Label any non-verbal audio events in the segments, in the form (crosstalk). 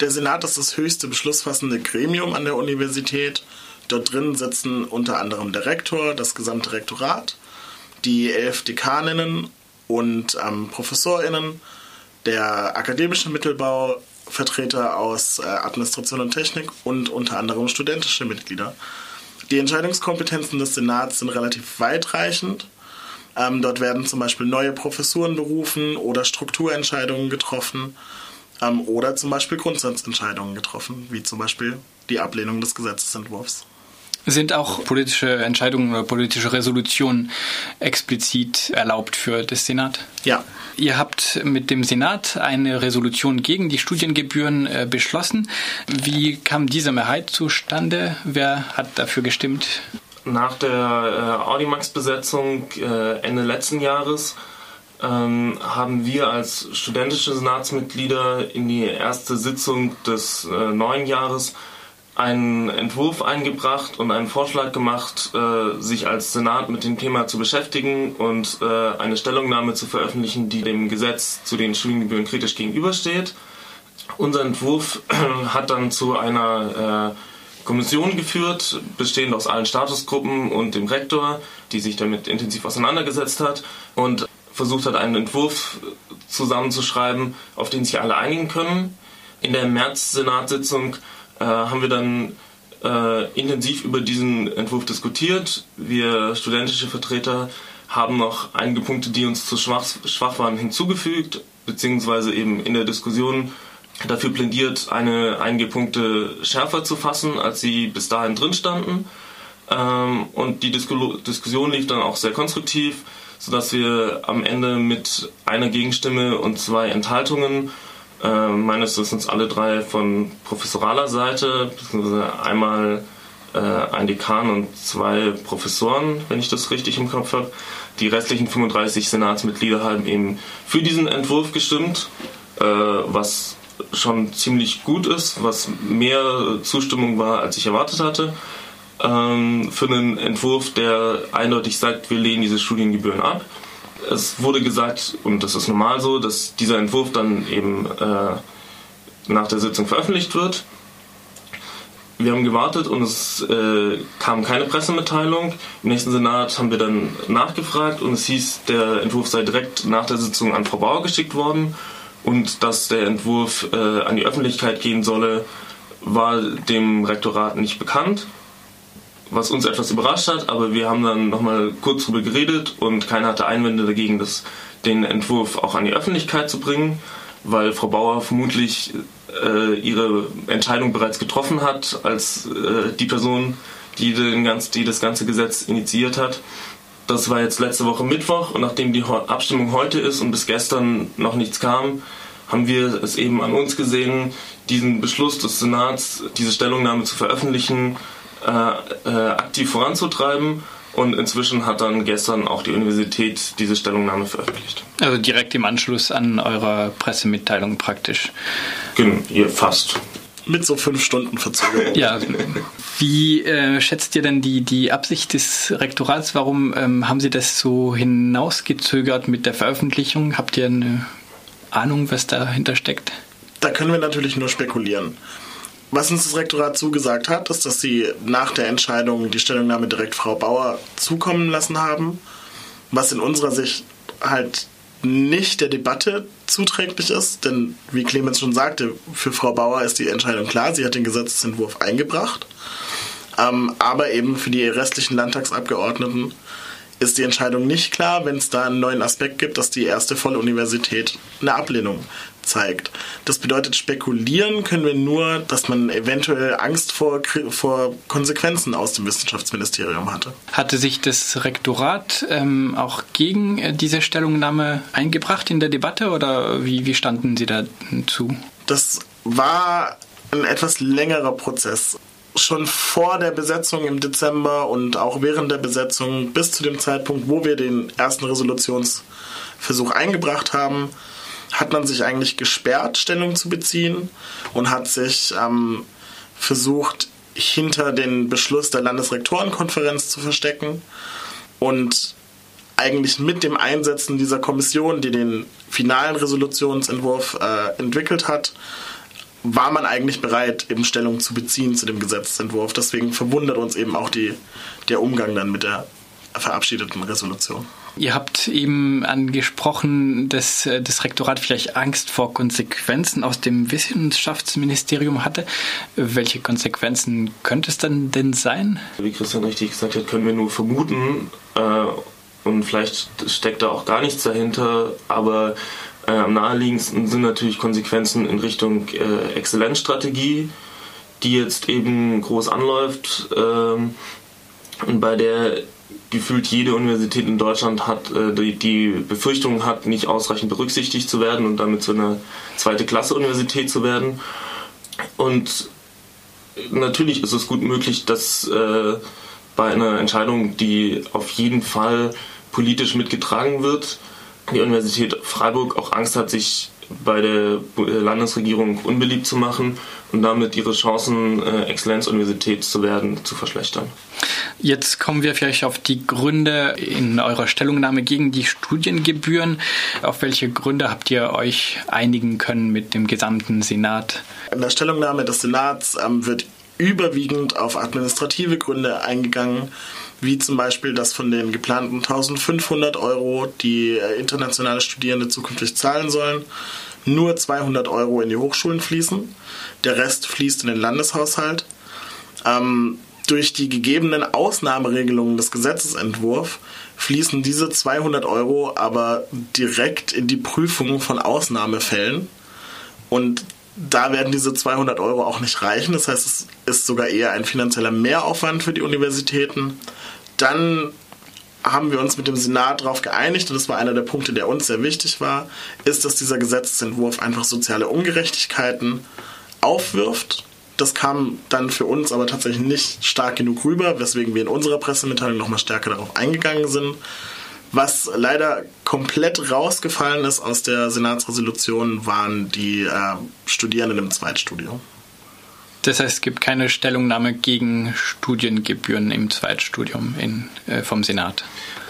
Der Senat ist das höchste beschlussfassende Gremium an der Universität. Dort drin sitzen unter anderem der Rektor, das gesamte Rektorat, die elf Dekaninnen und ähm, ProfessorInnen, der akademische Mittelbau, Vertreter aus äh, Administration und Technik und unter anderem studentische Mitglieder. Die Entscheidungskompetenzen des Senats sind relativ weitreichend. Ähm, dort werden zum Beispiel neue Professuren berufen oder Strukturentscheidungen getroffen ähm, oder zum Beispiel Grundsatzentscheidungen getroffen, wie zum Beispiel die Ablehnung des Gesetzesentwurfs. Sind auch politische Entscheidungen oder politische Resolutionen explizit erlaubt für das Senat? Ja. Ihr habt mit dem Senat eine Resolution gegen die Studiengebühren äh, beschlossen. Wie kam diese Mehrheit zustande? Wer hat dafür gestimmt? Nach der äh, Audimax-Besetzung äh, Ende letzten Jahres ähm, haben wir als studentische Senatsmitglieder in die erste Sitzung des äh, neuen Jahres einen Entwurf eingebracht und einen Vorschlag gemacht, äh, sich als Senat mit dem Thema zu beschäftigen und äh, eine Stellungnahme zu veröffentlichen, die dem Gesetz zu den Studiengebühren kritisch gegenübersteht. Unser Entwurf (clears throat) hat dann zu einer äh, Kommission geführt, bestehend aus allen Statusgruppen und dem Rektor, die sich damit intensiv auseinandergesetzt hat und versucht hat, einen Entwurf zusammenzuschreiben, auf den sich alle einigen können. In der März-Senatssitzung äh, haben wir dann äh, intensiv über diesen Entwurf diskutiert. Wir studentische Vertreter haben noch einige Punkte, die uns zu schwach, schwach waren, hinzugefügt, beziehungsweise eben in der Diskussion dafür plädiert, eine, einige Punkte schärfer zu fassen, als sie bis dahin drin standen. Ähm, und die Disku Diskussion lief dann auch sehr konstruktiv, sodass wir am Ende mit einer Gegenstimme und zwei Enthaltungen äh, meines Wissens alle drei von professoraler Seite, beziehungsweise einmal äh, ein Dekan und zwei Professoren, wenn ich das richtig im Kopf habe. Die restlichen 35 Senatsmitglieder haben eben für diesen Entwurf gestimmt, äh, was schon ziemlich gut ist, was mehr Zustimmung war, als ich erwartet hatte. Ähm, für einen Entwurf, der eindeutig sagt, wir lehnen diese Studiengebühren ab es wurde gesagt, und das ist normal so, dass dieser Entwurf dann eben äh, nach der Sitzung veröffentlicht wird. Wir haben gewartet und es äh, kam keine Pressemitteilung. Im nächsten Senat haben wir dann nachgefragt und es hieß, der Entwurf sei direkt nach der Sitzung an Frau Bauer geschickt worden und dass der Entwurf äh, an die Öffentlichkeit gehen solle, war dem Rektorat nicht bekannt was uns etwas überrascht hat, aber wir haben dann nochmal kurz drüber geredet und keiner hatte Einwände dagegen, das, den Entwurf auch an die Öffentlichkeit zu bringen, weil Frau Bauer vermutlich äh, ihre Entscheidung bereits getroffen hat als äh, die Person, die, den ganz, die das ganze Gesetz initiiert hat. Das war jetzt letzte Woche Mittwoch und nachdem die Abstimmung heute ist und bis gestern noch nichts kam, haben wir es eben an uns gesehen, diesen Beschluss des Senats, diese Stellungnahme zu veröffentlichen äh, aktiv voranzutreiben. Und inzwischen hat dann gestern auch die Universität diese Stellungnahme veröffentlicht. Also direkt im Anschluss an eurer Pressemitteilung praktisch. Genau, fast. Mit so fünf Stunden Verzögerung. (laughs) Ja. Wie äh, schätzt ihr denn die, die Absicht des Rektorats? Warum ähm, haben Sie das so hinausgezögert mit der Veröffentlichung? Habt ihr eine Ahnung, was dahinter steckt? Da können wir natürlich nur spekulieren. Was uns das Rektorat zugesagt hat, ist, dass sie nach der Entscheidung die Stellungnahme direkt Frau Bauer zukommen lassen haben, was in unserer Sicht halt nicht der Debatte zuträglich ist, denn wie Clemens schon sagte, für Frau Bauer ist die Entscheidung klar, sie hat den Gesetzentwurf eingebracht, ähm, aber eben für die restlichen Landtagsabgeordneten ist die Entscheidung nicht klar, wenn es da einen neuen Aspekt gibt, dass die erste Volluniversität eine Ablehnung zeigt. Das bedeutet, spekulieren können wir nur, dass man eventuell Angst vor, vor Konsequenzen aus dem Wissenschaftsministerium hatte. Hatte sich das Rektorat ähm, auch gegen äh, diese Stellungnahme eingebracht in der Debatte oder wie, wie standen Sie dazu? Das war ein etwas längerer Prozess schon vor der Besetzung im Dezember und auch während der Besetzung bis zu dem Zeitpunkt, wo wir den ersten Resolutionsversuch eingebracht haben, hat man sich eigentlich gesperrt, Stellung zu beziehen und hat sich ähm, versucht, hinter den Beschluss der Landesrektorenkonferenz zu verstecken und eigentlich mit dem Einsetzen dieser Kommission, die den finalen Resolutionsentwurf äh, entwickelt hat, war man eigentlich bereit, eben Stellung zu beziehen zu dem Gesetzentwurf. Deswegen verwundert uns eben auch die, der Umgang dann mit der verabschiedeten Resolution. Ihr habt eben angesprochen, dass äh, das Rektorat vielleicht Angst vor Konsequenzen aus dem Wissenschaftsministerium hatte. Welche Konsequenzen könnte es dann denn sein? Wie Christian richtig gesagt hat, können wir nur vermuten. Äh, und vielleicht steckt da auch gar nichts dahinter, aber äh, am naheliegendsten sind natürlich Konsequenzen in Richtung äh, Exzellenzstrategie, die jetzt eben groß anläuft ähm, und bei der gefühlt jede Universität in Deutschland hat äh, die, die Befürchtung hat, nicht ausreichend berücksichtigt zu werden und damit zu einer zweite Klasse Universität zu werden. Und natürlich ist es gut möglich, dass äh, bei einer Entscheidung, die auf jeden Fall politisch mitgetragen wird, die Universität Freiburg auch Angst hat, sich bei der Landesregierung unbeliebt zu machen und damit ihre Chancen, äh, Exzellenzuniversität zu werden, zu verschlechtern. Jetzt kommen wir vielleicht auf die Gründe in eurer Stellungnahme gegen die Studiengebühren. Auf welche Gründe habt ihr euch einigen können mit dem gesamten Senat? In der Stellungnahme des Senats ähm, wird überwiegend auf administrative Gründe eingegangen, wie zum Beispiel, dass von den geplanten 1500 Euro, die äh, internationale Studierende zukünftig zahlen sollen, nur 200 Euro in die Hochschulen fließen. Der Rest fließt in den Landeshaushalt. Ähm, durch die gegebenen Ausnahmeregelungen des Gesetzesentwurfs fließen diese 200 Euro aber direkt in die Prüfung von Ausnahmefällen. Und da werden diese 200 Euro auch nicht reichen. Das heißt, es ist sogar eher ein finanzieller Mehraufwand für die Universitäten. Dann haben wir uns mit dem Senat darauf geeinigt, und das war einer der Punkte, der uns sehr wichtig war, ist, dass dieser Gesetzentwurf einfach soziale Ungerechtigkeiten aufwirft. Das kam dann für uns aber tatsächlich nicht stark genug rüber, weswegen wir in unserer Pressemitteilung nochmal stärker darauf eingegangen sind. Was leider komplett rausgefallen ist aus der Senatsresolution, waren die äh, Studierenden im Zweitstudium. Das heißt, es gibt keine Stellungnahme gegen Studiengebühren im Zweitstudium in, äh, vom Senat.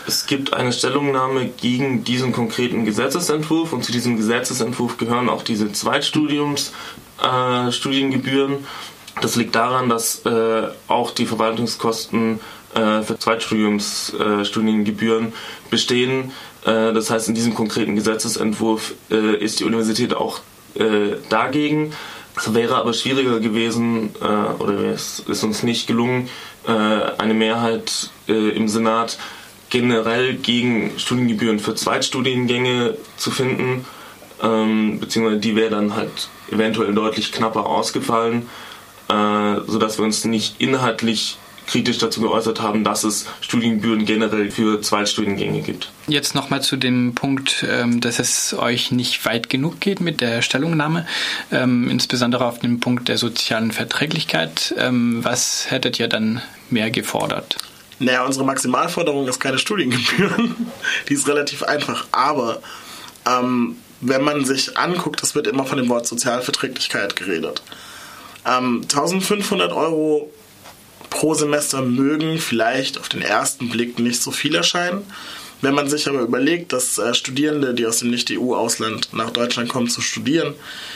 Es gibt eine Stellungnahme gegen diesen konkreten Gesetzesentwurf und zu diesem Gesetzesentwurf gehören auch diese Zweitstudiumsstudiengebühren. Äh, das liegt daran, dass äh, auch die Verwaltungskosten äh, für Zweitstudiumsstudiengebühren äh, bestehen. Äh, das heißt, in diesem konkreten Gesetzesentwurf äh, ist die Universität auch dagegen. Es wäre aber schwieriger gewesen, oder es ist uns nicht gelungen, eine Mehrheit im Senat generell gegen Studiengebühren für Zweitstudiengänge zu finden, ähm, beziehungsweise die wäre dann halt eventuell deutlich knapper ausgefallen, äh, sodass wir uns nicht inhaltlich kritisch dazu geäußert haben, dass es Studiengebühren generell für Zweitstudiengänge gibt. Jetzt nochmal zu dem Punkt, ähm, dass es euch nicht weit genug geht mit der Stellungnahme, ähm, insbesondere auf den Punkt der sozialen Verträglichkeit. Ähm, was hättet ihr dann mehr gefordert? Naja, unsere Maximalforderung ist keine Studiengebühren. (laughs) Die ist relativ einfach. Aber ähm, wenn man sich anguckt, es wird immer von dem Wort Sozialverträglichkeit geredet. Ähm, 1500 Euro pro Semester mögen vielleicht auf den ersten Blick nicht so viel erscheinen. Wenn man sich aber überlegt, dass äh, Studierende, die aus dem Nicht-EU-Ausland nach Deutschland kommen zu studieren,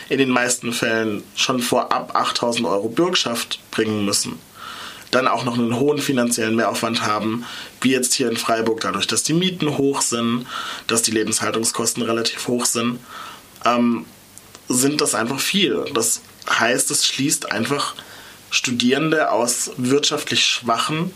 in den meisten Fällen schon vorab 8000 Euro Bürgschaft bringen müssen dann auch noch einen hohen finanziellen Mehraufwand haben, wie jetzt hier in Freiburg, dadurch, dass die Mieten hoch sind, dass die Lebenshaltungskosten relativ hoch sind, ähm, sind das einfach viel. Das heißt, es schließt einfach Studierende aus wirtschaftlich schwachen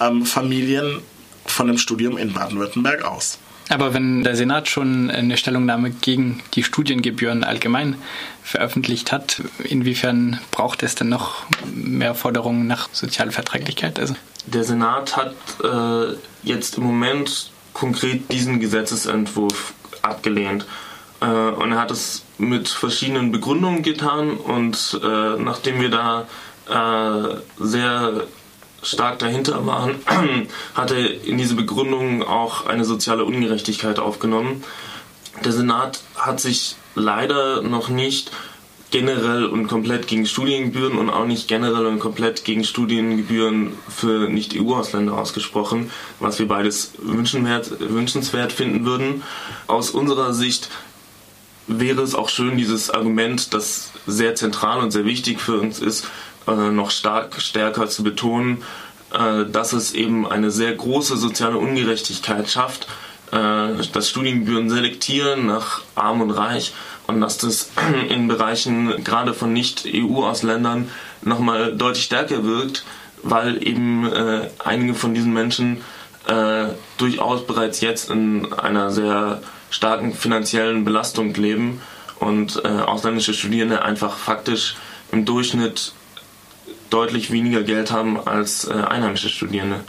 ähm, Familien von dem Studium in Baden-Württemberg aus. Aber wenn der Senat schon eine Stellungnahme gegen die Studiengebühren allgemein veröffentlicht hat, inwiefern braucht es denn noch mehr Forderungen nach Sozialverträglichkeit? Also der Senat hat äh, jetzt im Moment konkret diesen Gesetzesentwurf abgelehnt. Äh, und er hat es mit verschiedenen Begründungen getan und äh, nachdem wir da äh, sehr stark dahinter waren, (clears throat) hatte in diese Begründung auch eine soziale Ungerechtigkeit aufgenommen. Der Senat hat sich leider noch nicht generell und komplett gegen Studiengebühren und auch nicht generell und komplett gegen Studiengebühren für Nicht-EU-Ausländer ausgesprochen, was wir beides wünschenswert, wünschenswert finden würden. Aus unserer Sicht wäre es auch schön, dieses Argument, das sehr zentral und sehr wichtig für uns ist, äh, noch stark stärker zu betonen, äh, dass es eben eine sehr große soziale Ungerechtigkeit schafft, äh, dass Studiengebühren selektieren nach Arm und Reich und dass das (clears throat) in Bereichen gerade von Nicht-EU-Ausländern nochmal deutlich stärker wirkt, weil eben einige von diesen Menschen durchaus bereits jetzt in einer sehr starken finanziellen Belastung leben und äh, ausländische Studierende einfach faktisch im Durchschnitt deutlich weniger Geld haben als äh, einheimische Studierende.